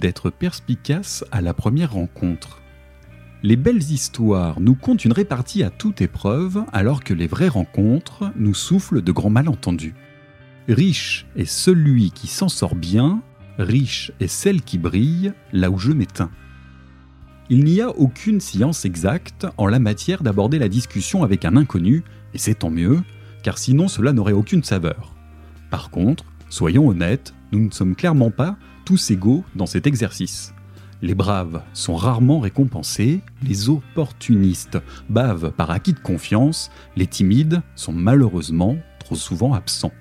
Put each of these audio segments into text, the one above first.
d'être perspicace à la première rencontre. Les belles histoires nous content une répartie à toute épreuve, alors que les vraies rencontres nous soufflent de grands malentendus. Riche est celui qui s'en sort bien, riche est celle qui brille là où je m'éteins. Il n'y a aucune science exacte en la matière d'aborder la discussion avec un inconnu, et c'est tant mieux, car sinon cela n'aurait aucune saveur. Par contre, soyons honnêtes, nous ne sommes clairement pas tous égaux dans cet exercice. Les braves sont rarement récompensés, les opportunistes bavent par acquis de confiance, les timides sont malheureusement trop souvent absents.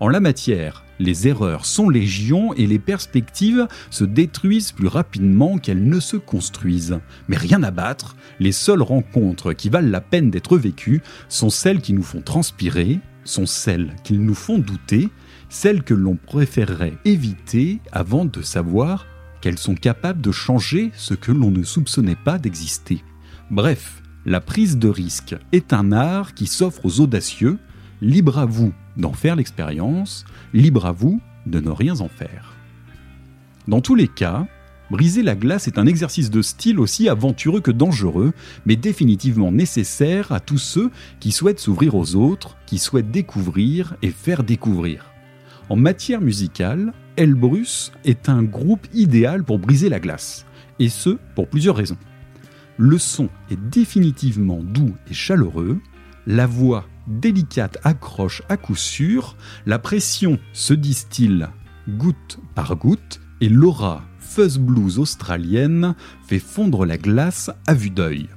En la matière, les erreurs sont légion et les perspectives se détruisent plus rapidement qu'elles ne se construisent. Mais rien à battre, les seules rencontres qui valent la peine d'être vécues sont celles qui nous font transpirer, sont celles qui nous font douter, celles que l'on préférerait éviter avant de savoir qu'elles sont capables de changer ce que l'on ne soupçonnait pas d'exister. Bref, la prise de risque est un art qui s'offre aux audacieux, libre à vous d'en faire l'expérience, libre à vous de ne rien en faire. Dans tous les cas, briser la glace est un exercice de style aussi aventureux que dangereux, mais définitivement nécessaire à tous ceux qui souhaitent s'ouvrir aux autres, qui souhaitent découvrir et faire découvrir. En matière musicale, Elbrus est un groupe idéal pour briser la glace, et ce pour plusieurs raisons. Le son est définitivement doux et chaleureux, la voix délicate accroche à coup sûr, la pression se distille goutte par goutte, et l'aura fuzz blues australienne fait fondre la glace à vue d'œil.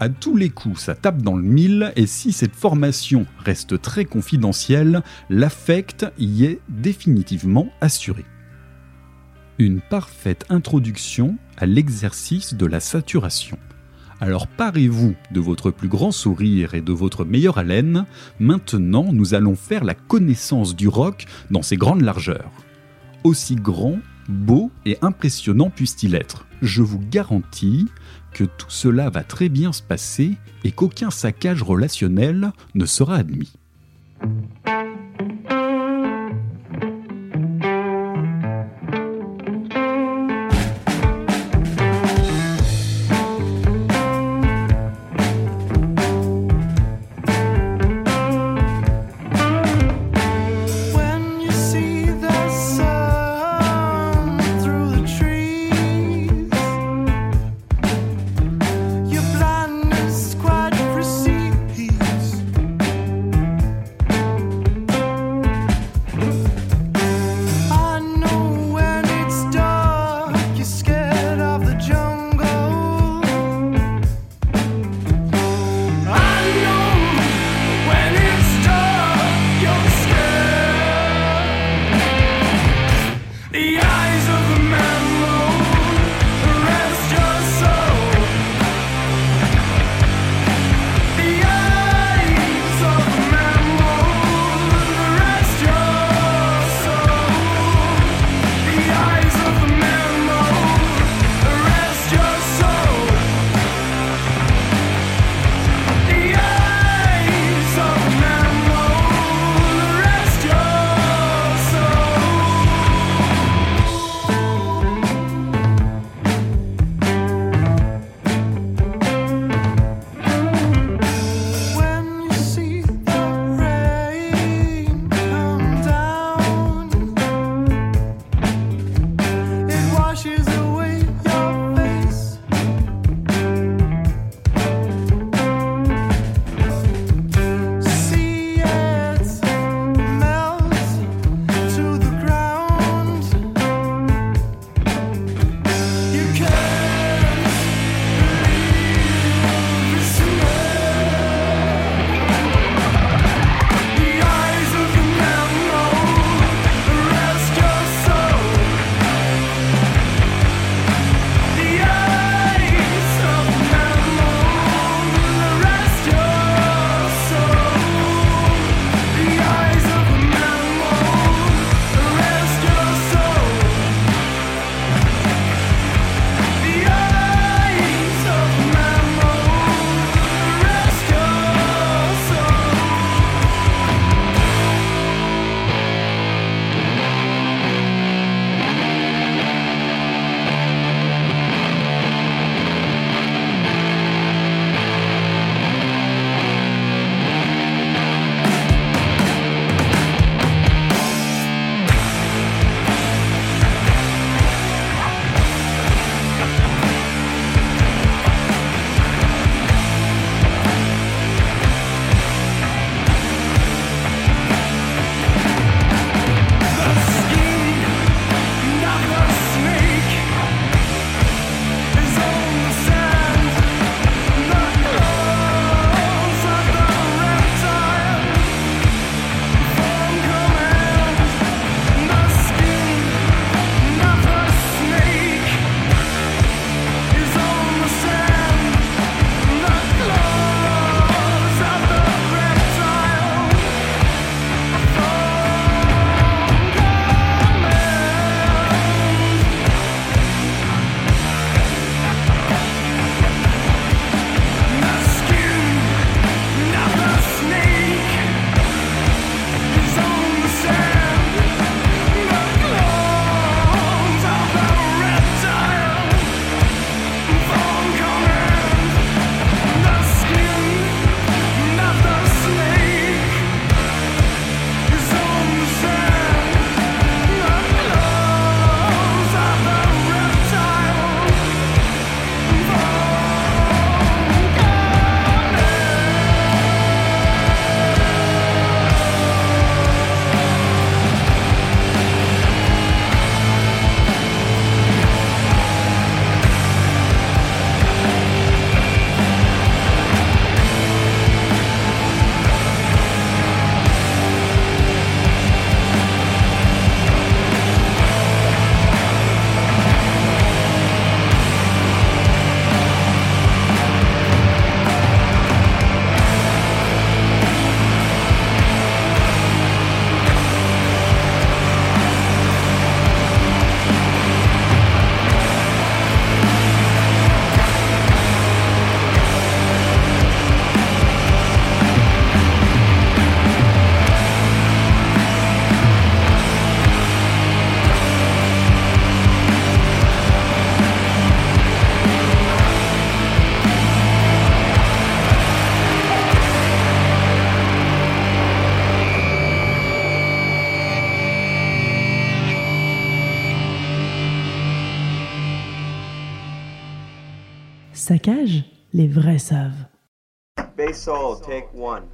À tous les coups, ça tape dans le mille, et si cette formation reste très confidentielle, l'affect y est définitivement assuré. Une parfaite introduction à l'exercice de la saturation. Alors parez-vous de votre plus grand sourire et de votre meilleure haleine, maintenant nous allons faire la connaissance du rock dans ses grandes largeurs. Aussi grand, beau et impressionnant puisse-t-il être, je vous garantis tout cela va très bien se passer et qu'aucun saccage relationnel ne sera admis. Saccage, les vrais savent. Take one.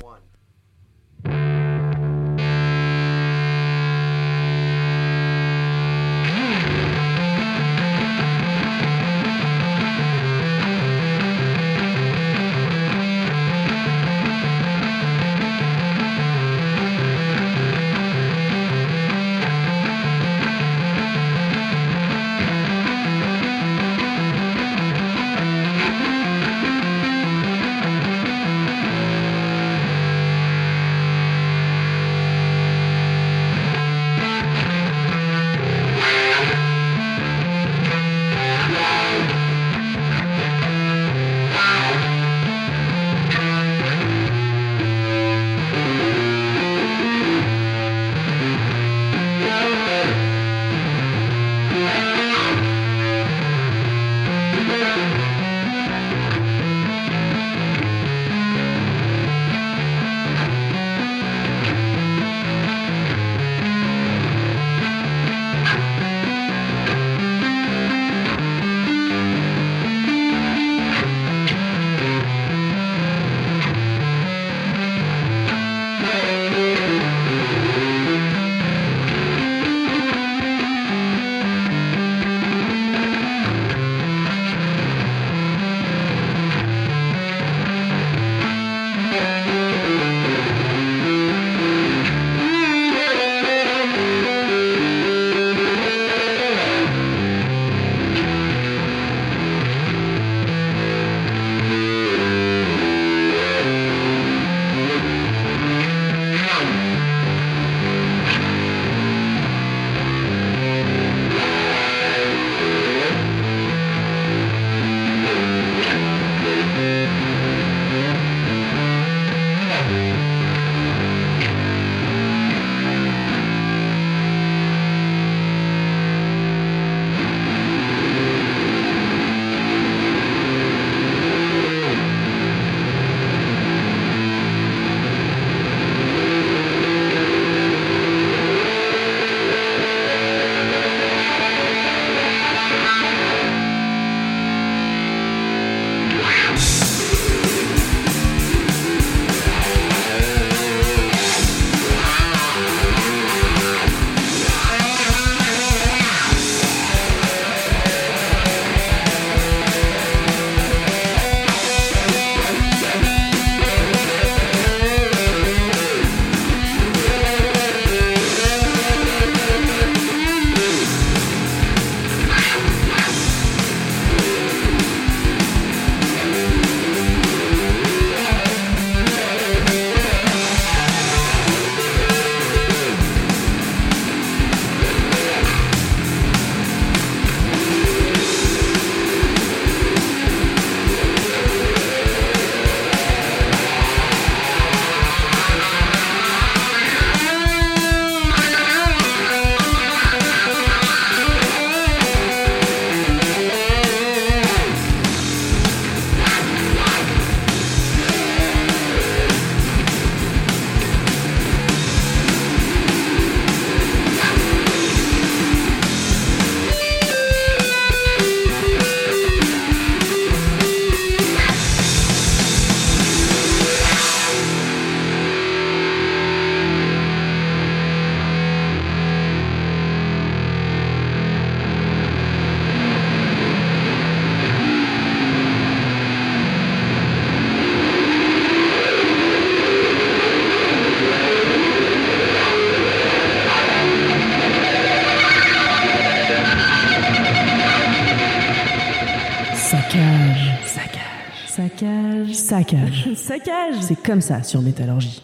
Saccage, saccage. C'est comme ça sur Métallurgie.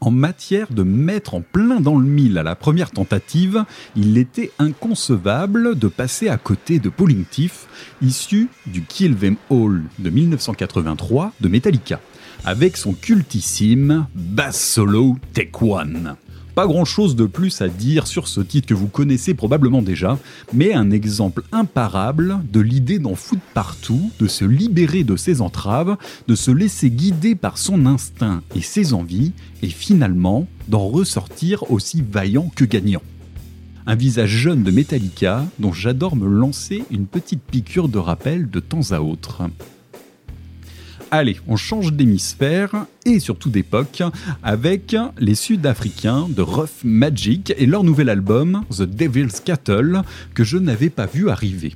En matière de mettre en plein dans le mille à la première tentative, il était inconcevable de passer à côté de Pauline Tiff, issu du Kill Them All de 1983 de Metallica, avec son cultissime Bass Solo Take One. Pas grand chose de plus à dire sur ce titre que vous connaissez probablement déjà, mais un exemple imparable de l'idée d'en foutre partout, de se libérer de ses entraves, de se laisser guider par son instinct et ses envies, et finalement d'en ressortir aussi vaillant que gagnant. un visage jeune de Metallica dont j'adore me lancer une petite piqûre de rappel de temps à autre. Allez, on change d'hémisphère et surtout d'époque avec les Sud-Africains de Rough Magic et leur nouvel album The Devil's Cattle que je n'avais pas vu arriver.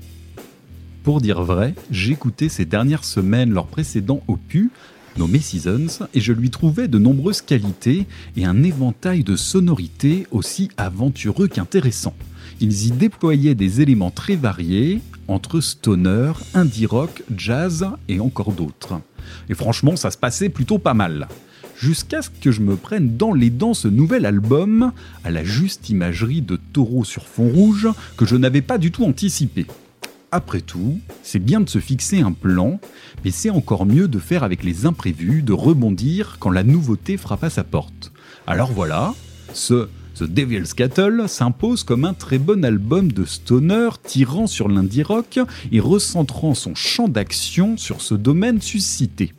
Pour dire vrai, j'écoutais ces dernières semaines leur précédent opus, nommé Seasons, et je lui trouvais de nombreuses qualités et un éventail de sonorités aussi aventureux qu'intéressants. Ils y déployaient des éléments très variés, entre stoner, indie rock, jazz et encore d'autres. Et franchement, ça se passait plutôt pas mal. Jusqu'à ce que je me prenne dans les dents ce nouvel album, à la juste imagerie de taureaux sur fond rouge que je n'avais pas du tout anticipé. Après tout, c'est bien de se fixer un plan, mais c'est encore mieux de faire avec les imprévus, de rebondir quand la nouveauté frappe à sa porte. Alors voilà, ce The Devil's Cattle s'impose comme un très bon album de stoner tirant sur l'indie rock et recentrant son champ d'action sur ce domaine suscité.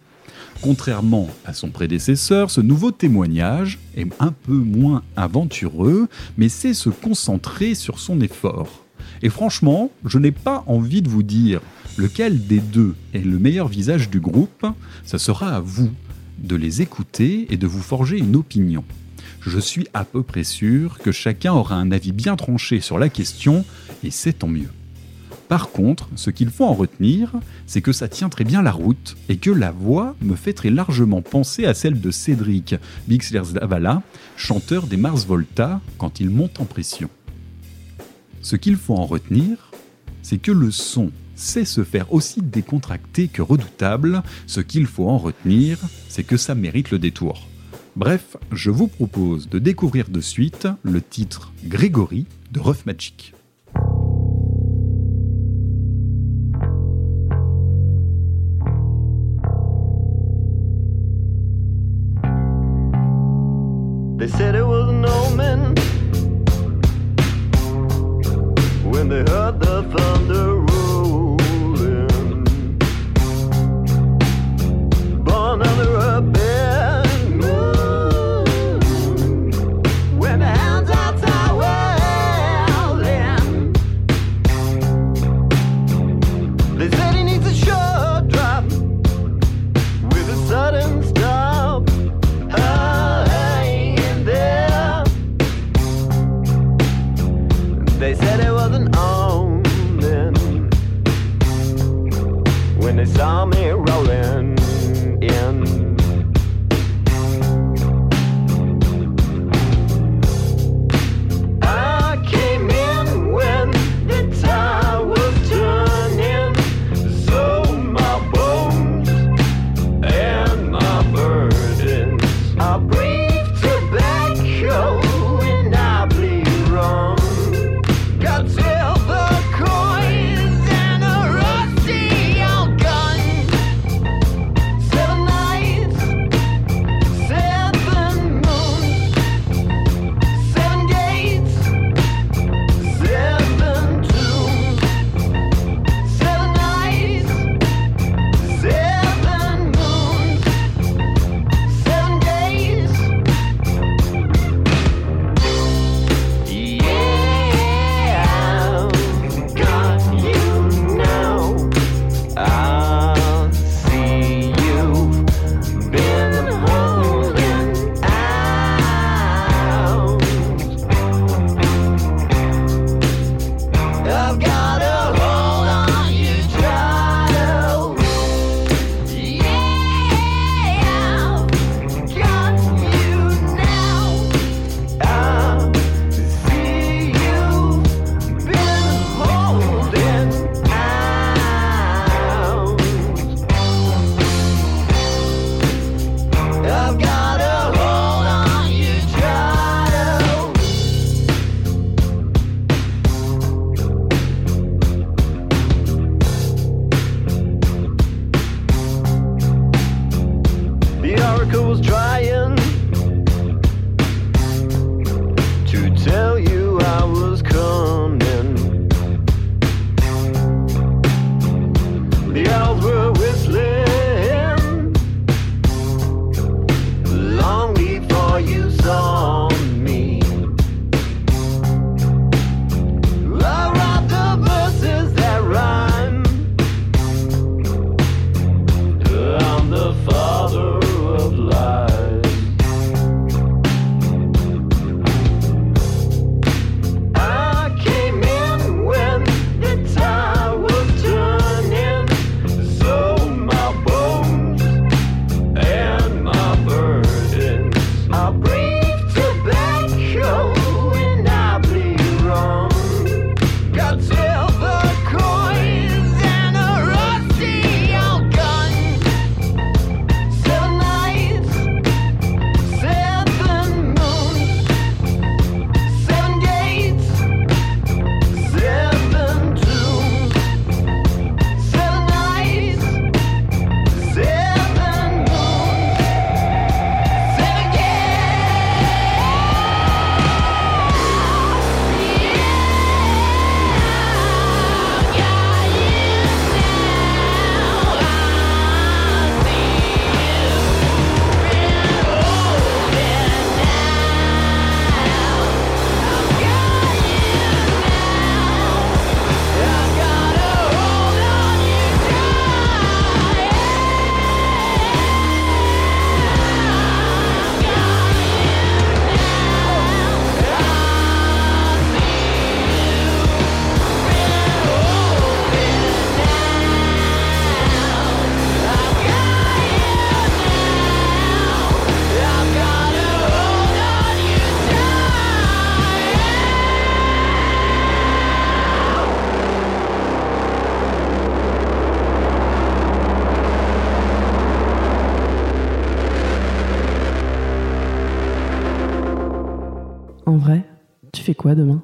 Contrairement à son prédécesseur, ce nouveau témoignage est un peu moins aventureux, mais sait se concentrer sur son effort. Et franchement, je n'ai pas envie de vous dire lequel des deux est le meilleur visage du groupe, ça sera à vous de les écouter et de vous forger une opinion. Je suis à peu près sûr que chacun aura un avis bien tranché sur la question, et c'est tant mieux. Par contre, ce qu'il faut en retenir, c'est que ça tient très bien la route et que la voix me fait très largement penser à celle de Cédric Bixler-Zavala, chanteur des Mars Volta, quand il monte en pression. Ce qu'il faut en retenir, c'est que le son sait se faire aussi décontracté que redoutable. Ce qu'il faut en retenir, c'est que ça mérite le détour. Bref, je vous propose de découvrir de suite le titre Grégory de Rough Magic. Quoi demain?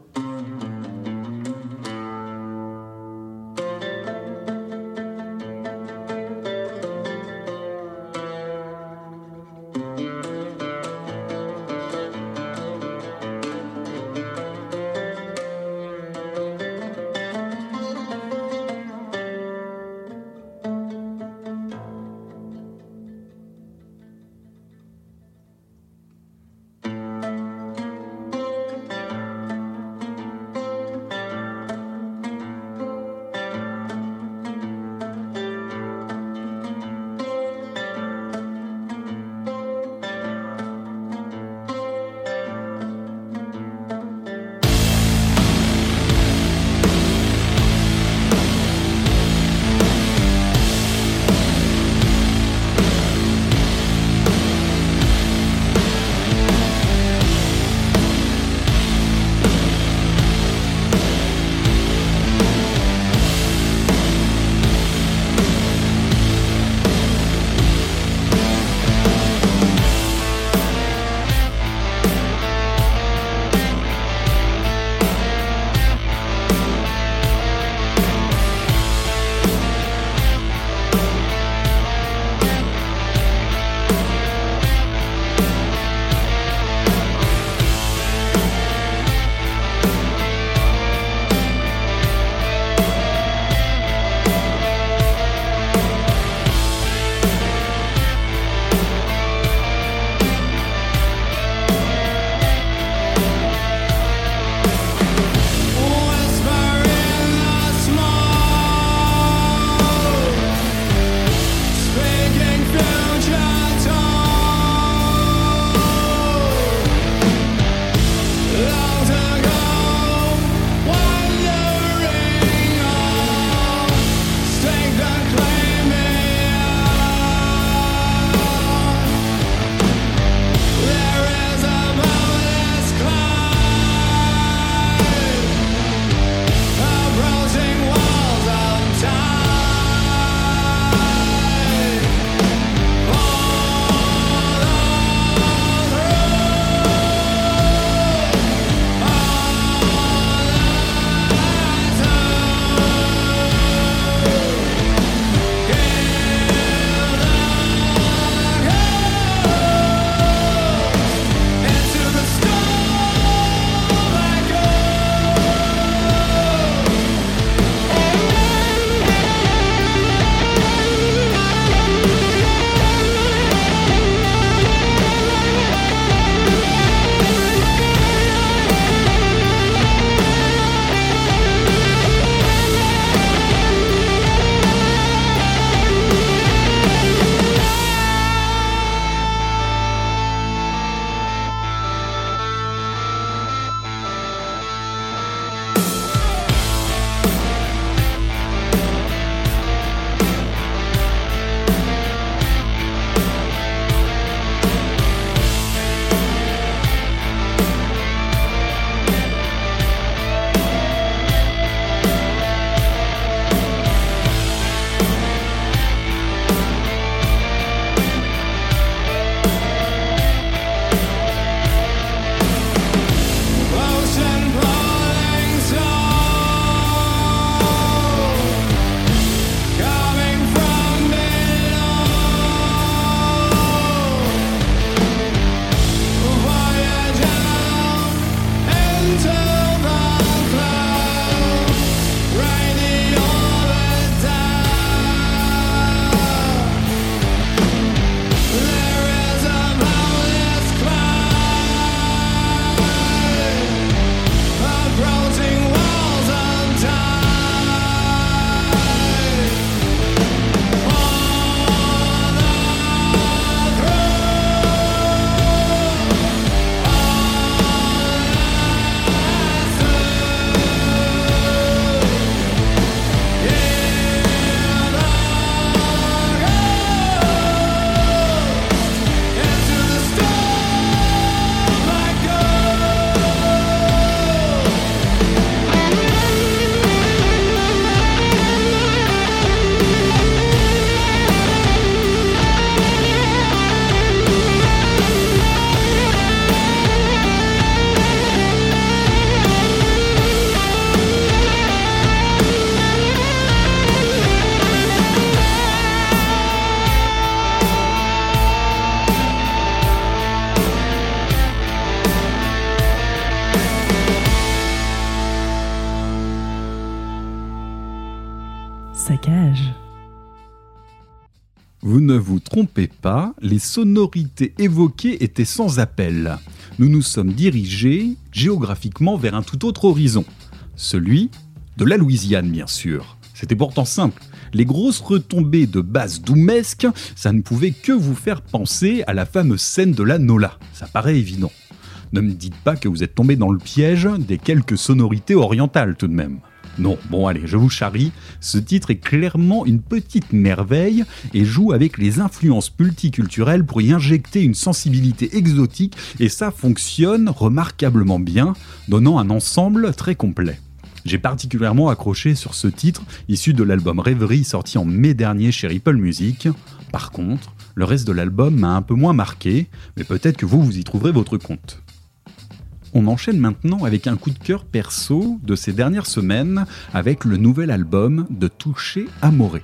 Trompez pas, les sonorités évoquées étaient sans appel. Nous nous sommes dirigés géographiquement vers un tout autre horizon, celui de la Louisiane bien sûr. C'était pourtant simple. Les grosses retombées de basse doumesque, ça ne pouvait que vous faire penser à la fameuse scène de la Nola. Ça paraît évident. Ne me dites pas que vous êtes tombé dans le piège des quelques sonorités orientales tout de même. Non, bon allez, je vous charrie, ce titre est clairement une petite merveille et joue avec les influences multiculturelles pour y injecter une sensibilité exotique et ça fonctionne remarquablement bien, donnant un ensemble très complet. J'ai particulièrement accroché sur ce titre issu de l'album Rêverie sorti en mai dernier chez Ripple Music. Par contre, le reste de l'album m'a un peu moins marqué, mais peut-être que vous, vous y trouverez votre compte. On enchaîne maintenant avec un coup de cœur perso de ces dernières semaines avec le nouvel album de Touché Amoré.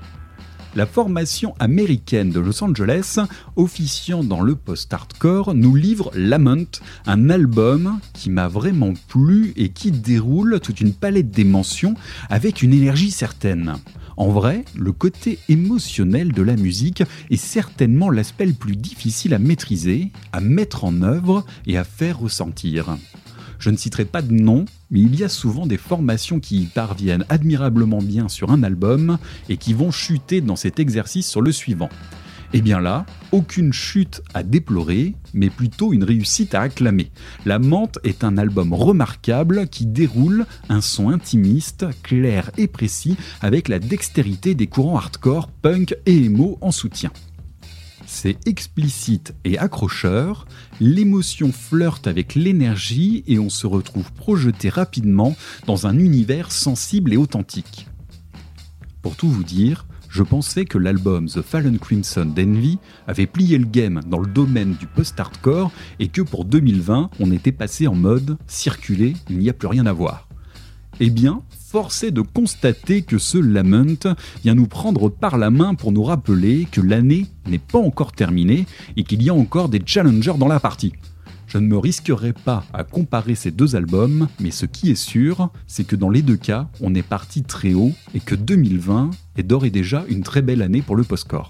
La formation américaine de Los Angeles, officiant dans le post-hardcore, nous livre Lament, un album qui m'a vraiment plu et qui déroule toute une palette d'émotions avec une énergie certaine. En vrai, le côté émotionnel de la musique est certainement l'aspect le plus difficile à maîtriser, à mettre en œuvre et à faire ressentir. Je ne citerai pas de nom, mais il y a souvent des formations qui y parviennent admirablement bien sur un album et qui vont chuter dans cet exercice sur le suivant. Et bien là, aucune chute à déplorer, mais plutôt une réussite à acclamer. La Mente est un album remarquable qui déroule un son intimiste, clair et précis, avec la dextérité des courants hardcore, punk et emo en soutien. C'est explicite et accrocheur, l'émotion flirte avec l'énergie et on se retrouve projeté rapidement dans un univers sensible et authentique. Pour tout vous dire, je pensais que l'album The Fallen Crimson d'Envy avait plié le game dans le domaine du post-hardcore et que pour 2020, on était passé en mode circuler, il n'y a plus rien à voir. Eh bien, force est de constater que ce Lament vient nous prendre par la main pour nous rappeler que l'année n'est pas encore terminée et qu'il y a encore des challengers dans la partie. Je ne me risquerai pas à comparer ces deux albums, mais ce qui est sûr, c'est que dans les deux cas, on est parti très haut et que 2020 est d'ores et déjà une très belle année pour le postcore.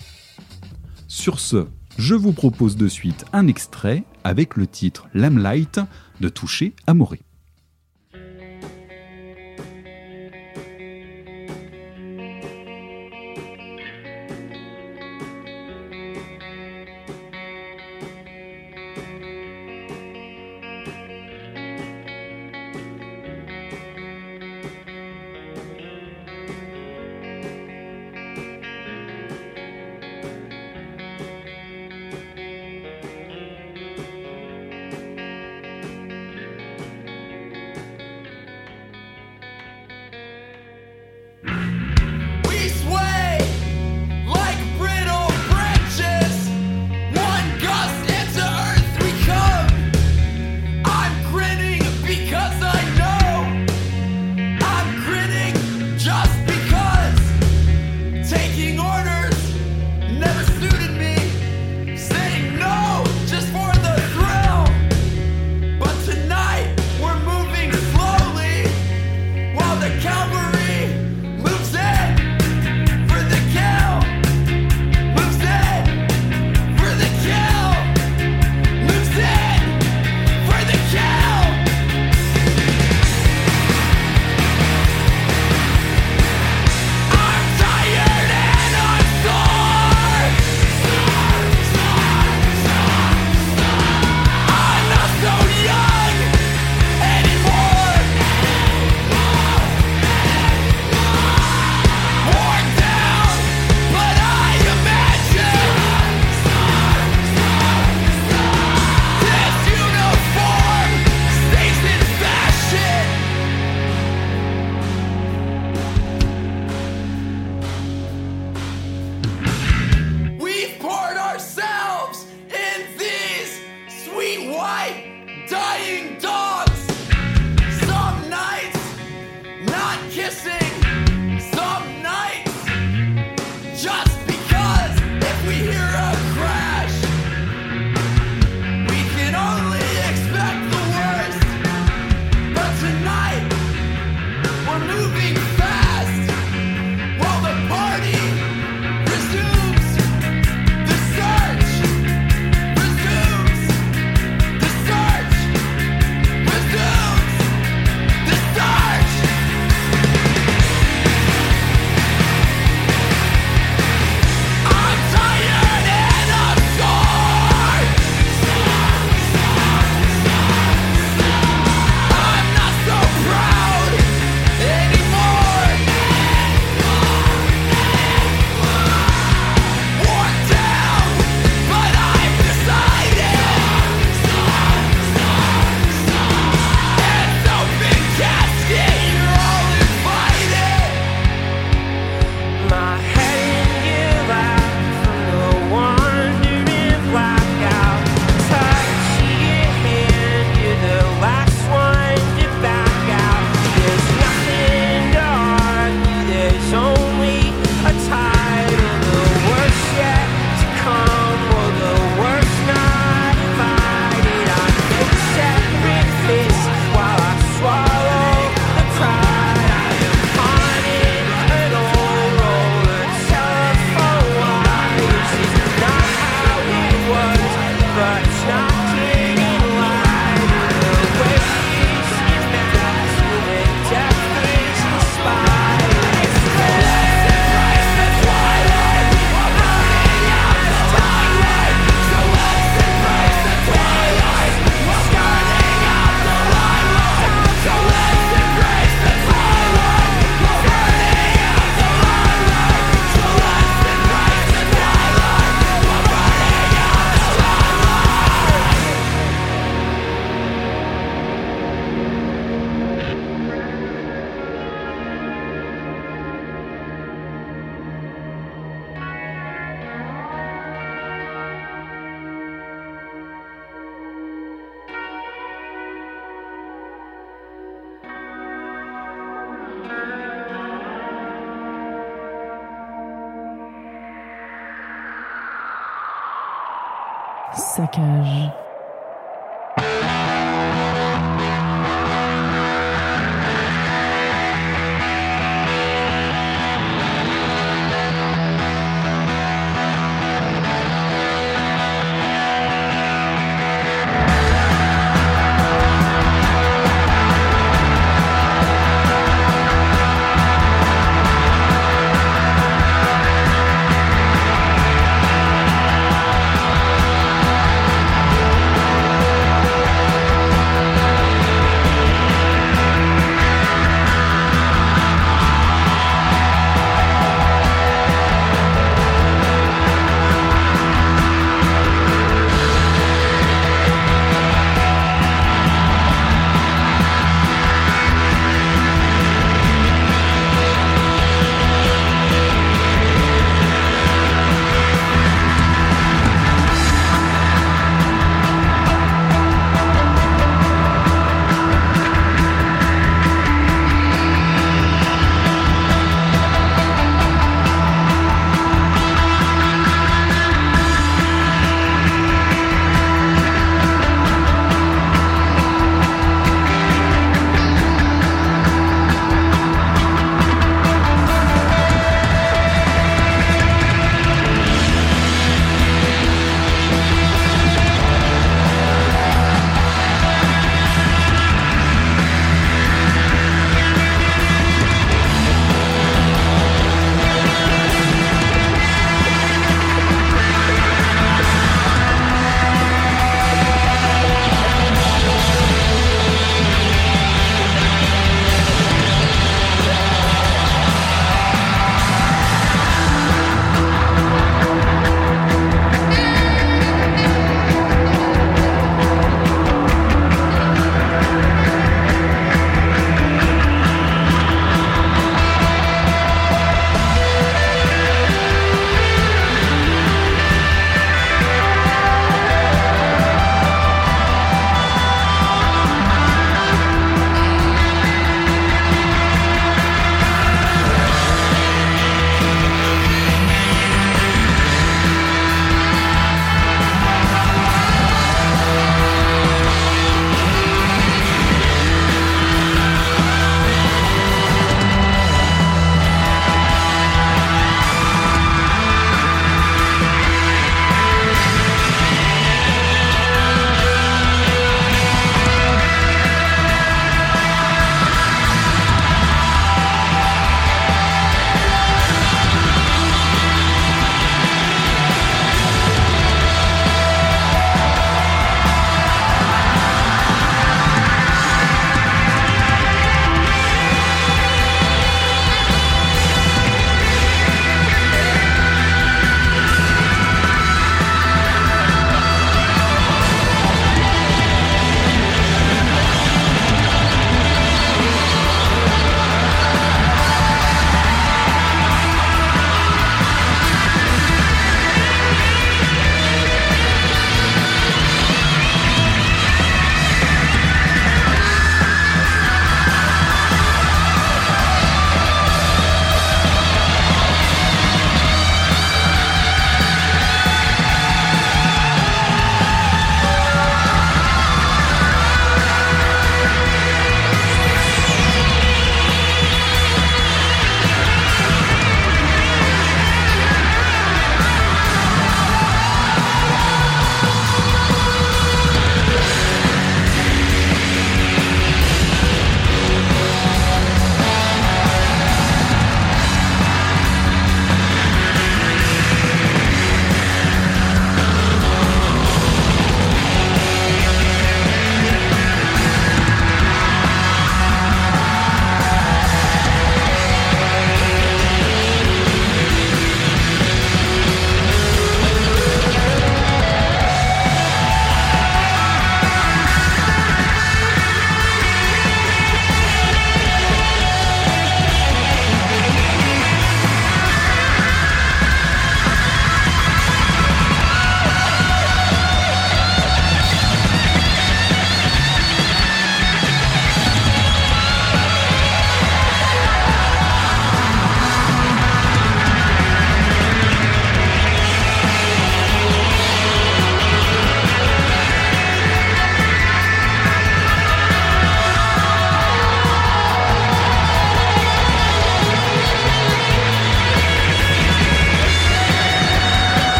Sur ce, je vous propose de suite un extrait avec le titre Lamlight de Toucher Amoré.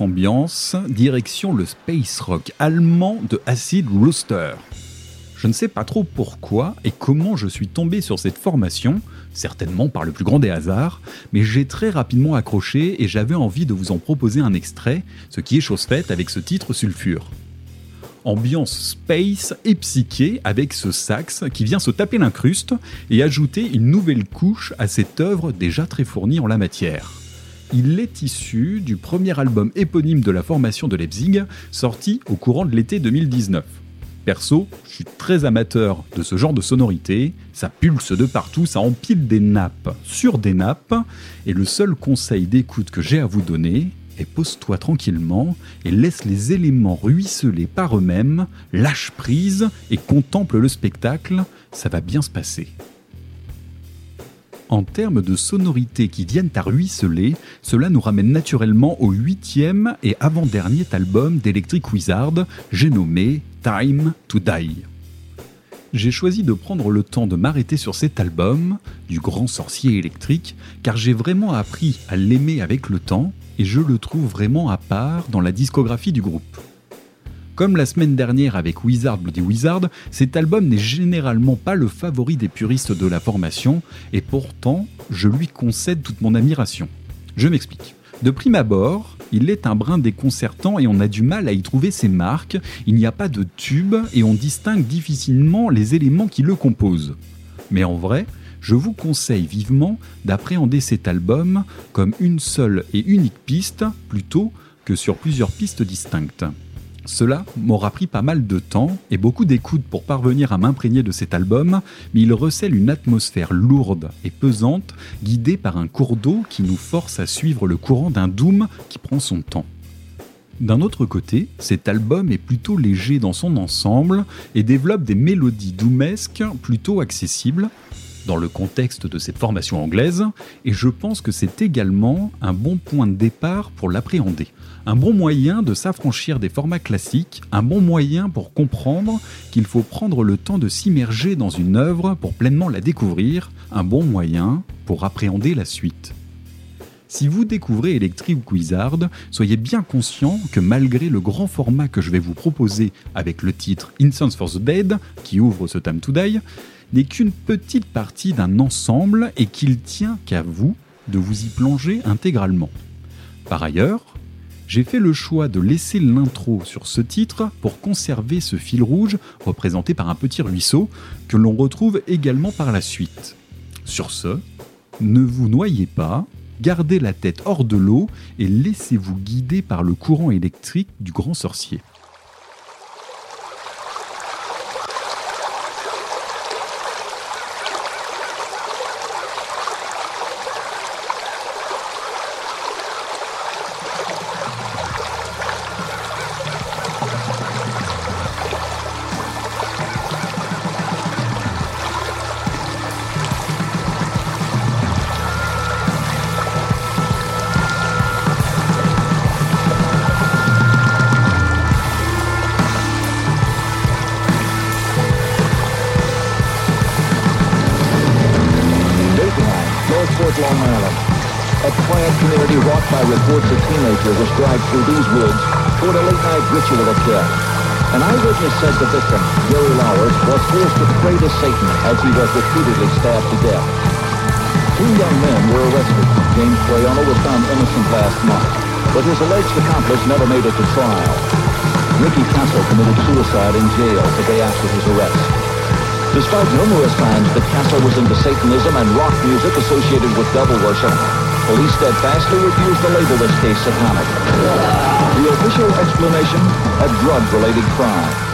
Ambiance, direction le space rock allemand de Acid Rooster. Je ne sais pas trop pourquoi et comment je suis tombé sur cette formation, certainement par le plus grand des hasards, mais j'ai très rapidement accroché et j'avais envie de vous en proposer un extrait, ce qui est chose faite avec ce titre sulfure. Ambiance space et psyché avec ce sax qui vient se taper l'incruste et ajouter une nouvelle couche à cette œuvre déjà très fournie en la matière. Il est issu du premier album éponyme de la formation de Leipzig, sorti au courant de l'été 2019. Perso, je suis très amateur de ce genre de sonorité, ça pulse de partout, ça empile des nappes sur des nappes, et le seul conseil d'écoute que j'ai à vous donner est pose-toi tranquillement et laisse les éléments ruisseler par eux-mêmes, lâche prise et contemple le spectacle, ça va bien se passer. En termes de sonorités qui viennent à ruisseler, cela nous ramène naturellement au huitième et avant-dernier album d'Electric Wizard, j'ai nommé Time to Die. J'ai choisi de prendre le temps de m'arrêter sur cet album, du grand sorcier électrique, car j'ai vraiment appris à l'aimer avec le temps, et je le trouve vraiment à part dans la discographie du groupe. Comme la semaine dernière avec Wizard Bloody Wizard, cet album n'est généralement pas le favori des puristes de la formation, et pourtant, je lui concède toute mon admiration. Je m'explique. De prime abord, il est un brin déconcertant et on a du mal à y trouver ses marques, il n'y a pas de tube et on distingue difficilement les éléments qui le composent. Mais en vrai, je vous conseille vivement d'appréhender cet album comme une seule et unique piste plutôt que sur plusieurs pistes distinctes. Cela m'aura pris pas mal de temps et beaucoup d'écoute pour parvenir à m'imprégner de cet album, mais il recèle une atmosphère lourde et pesante, guidée par un cours d'eau qui nous force à suivre le courant d'un doom qui prend son temps. D'un autre côté, cet album est plutôt léger dans son ensemble et développe des mélodies doomesques plutôt accessibles, dans le contexte de cette formation anglaise, et je pense que c'est également un bon point de départ pour l'appréhender. Un bon moyen de s'affranchir des formats classiques, un bon moyen pour comprendre qu'il faut prendre le temps de s'immerger dans une œuvre pour pleinement la découvrir, un bon moyen pour appréhender la suite. Si vous découvrez Electric Wizard, soyez bien conscient que malgré le grand format que je vais vous proposer avec le titre Incense for the Dead, qui ouvre ce Time to Die, n'est qu'une petite partie d'un ensemble et qu'il tient qu'à vous de vous y plonger intégralement. Par ailleurs, j'ai fait le choix de laisser l'intro sur ce titre pour conserver ce fil rouge représenté par un petit ruisseau que l'on retrouve également par la suite. Sur ce, ne vous noyez pas, gardez la tête hors de l'eau et laissez-vous guider par le courant électrique du grand sorcier. An eyewitness said the victim, Gary Lowers, was forced to pray to Satan as he was repeatedly stabbed to death. Two young men were arrested. James Troiano was found innocent last month, but his alleged accomplice never made it to trial. Ricky Castle committed suicide in jail the day after his arrest. Despite numerous times that Castle was into Satanism and rock music associated with devil worship, police steadfastly refused to label this case satanic. The official explanation, a drug-related crime.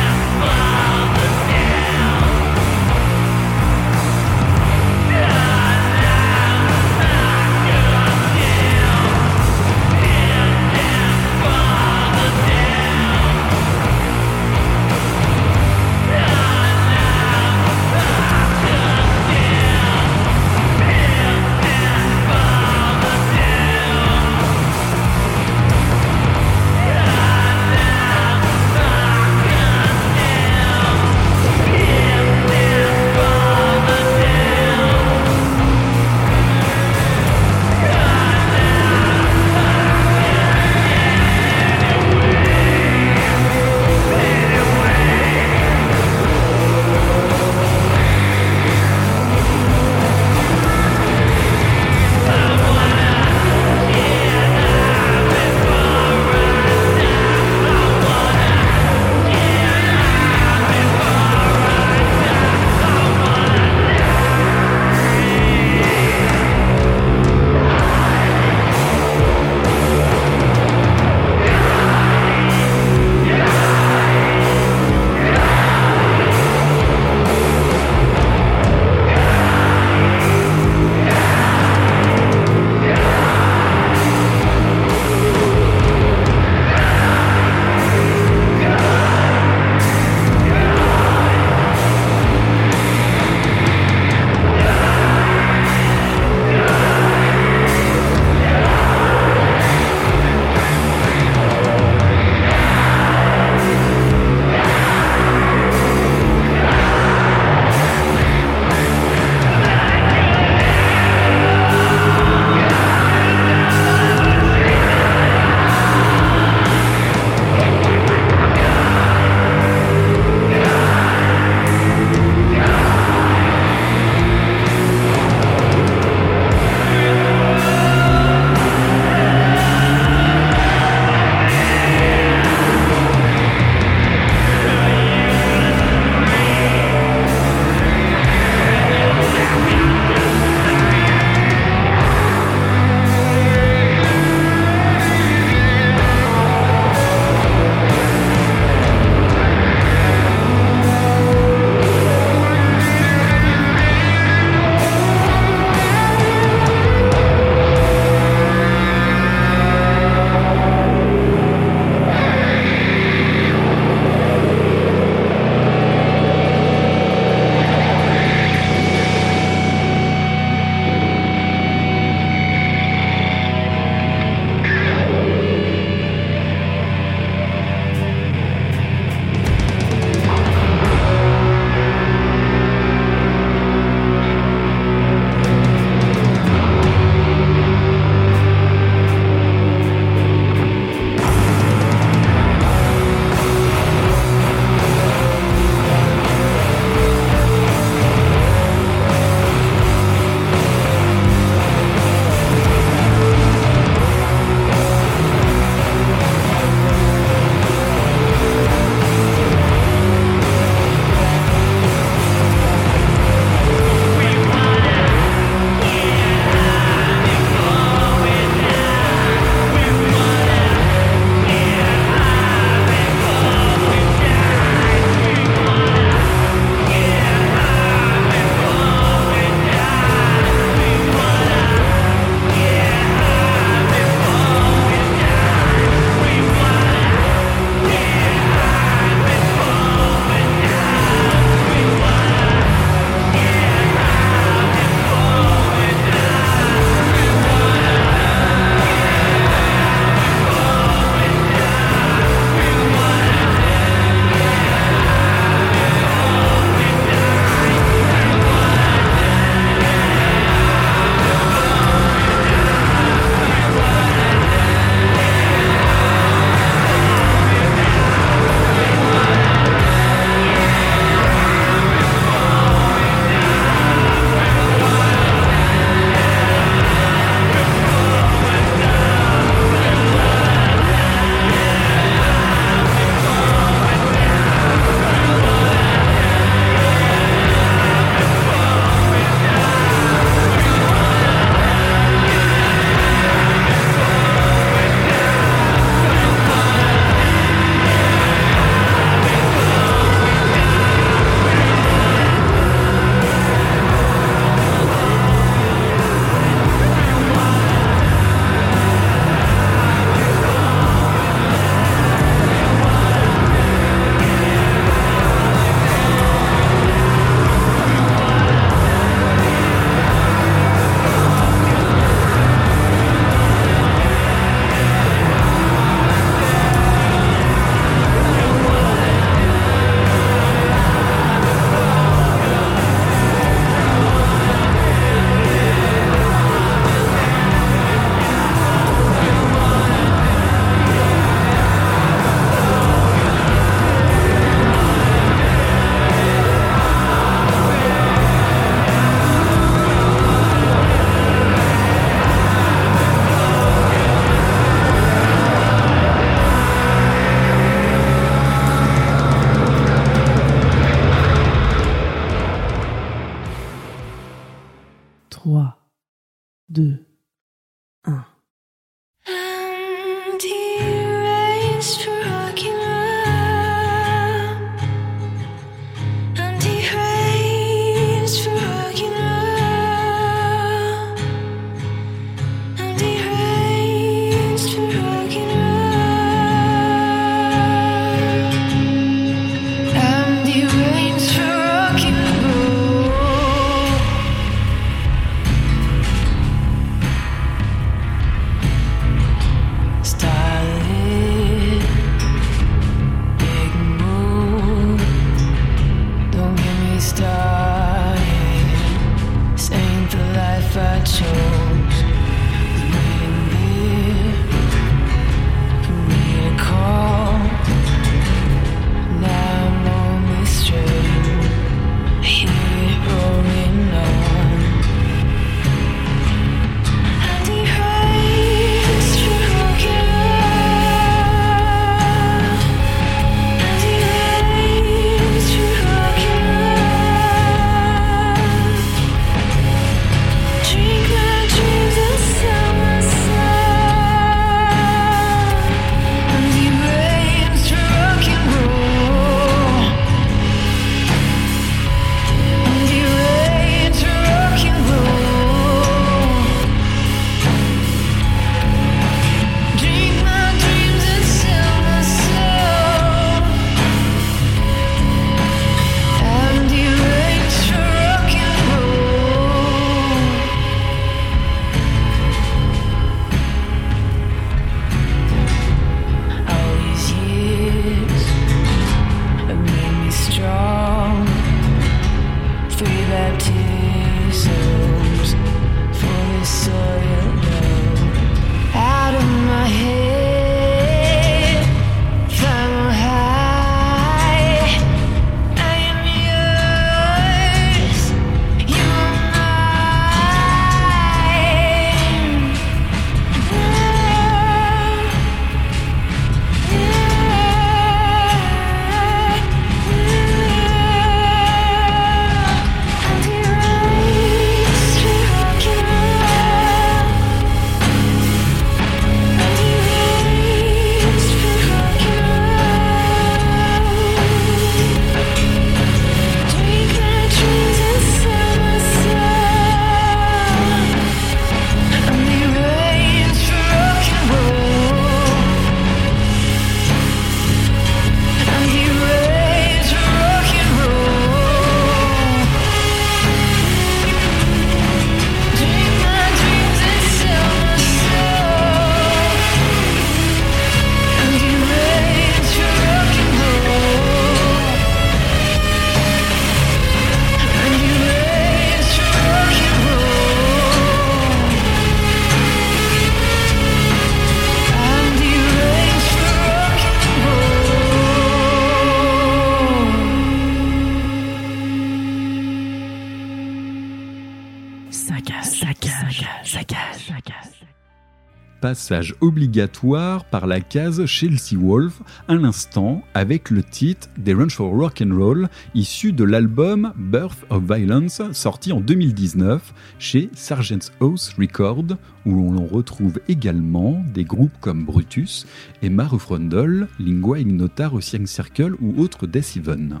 Passage obligatoire par la case Chelsea Wolf à l'instant avec le titre Des Run for Rock and Roll issu de l'album Birth of Violence sorti en 2019 chez Sargent's House Record où l'on retrouve également des groupes comme Brutus, Emma Rufrundle, Lingua Ignota Ocean Circle ou autres Death Even.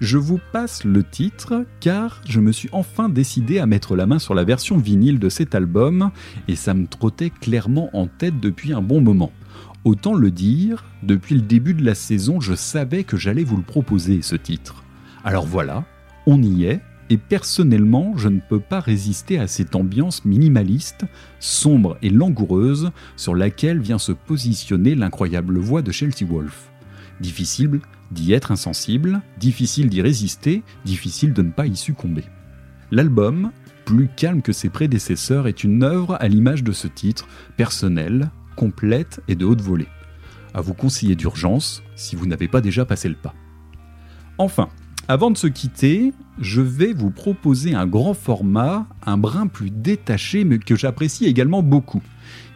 Je vous passe le titre car je me suis enfin décidé à mettre la main sur la version vinyle de cet album et ça me trottait clairement en tête depuis un bon moment. Autant le dire, depuis le début de la saison, je savais que j'allais vous le proposer ce titre. Alors voilà, on y est, et personnellement, je ne peux pas résister à cette ambiance minimaliste, sombre et langoureuse sur laquelle vient se positionner l'incroyable voix de Chelsea Wolf. Difficile d'y être insensible, difficile d'y résister, difficile de ne pas y succomber. L'album, plus calme que ses prédécesseurs, est une œuvre à l'image de ce titre, personnelle, complète et de haute volée. À vous conseiller d'urgence si vous n'avez pas déjà passé le pas. Enfin, avant de se quitter, je vais vous proposer un grand format, un brin plus détaché, mais que j'apprécie également beaucoup.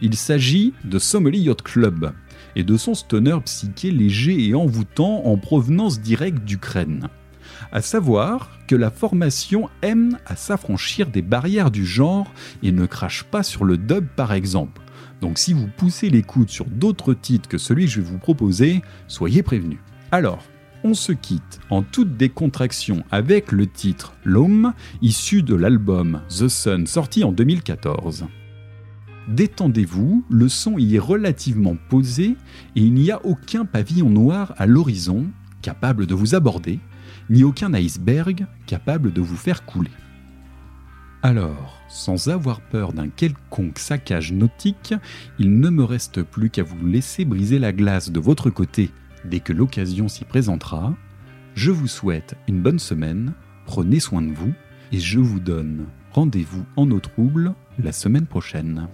Il s'agit de Somali Yacht Club et de son stoner psyché léger et envoûtant en provenance directe d'Ukraine. À savoir que la formation aime à s'affranchir des barrières du genre et ne crache pas sur le dub par exemple. Donc si vous poussez les coudes sur d'autres titres que celui que je vais vous proposer, soyez prévenus. Alors, on se quitte en toute décontraction avec le titre L'Homme, issu de l'album The Sun sorti en 2014. Détendez-vous, le son y est relativement posé et il n'y a aucun pavillon noir à l'horizon capable de vous aborder, ni aucun iceberg capable de vous faire couler. Alors, sans avoir peur d'un quelconque saccage nautique, il ne me reste plus qu'à vous laisser briser la glace de votre côté dès que l'occasion s'y présentera. Je vous souhaite une bonne semaine, prenez soin de vous, et je vous donne rendez-vous en eau trouble la semaine prochaine.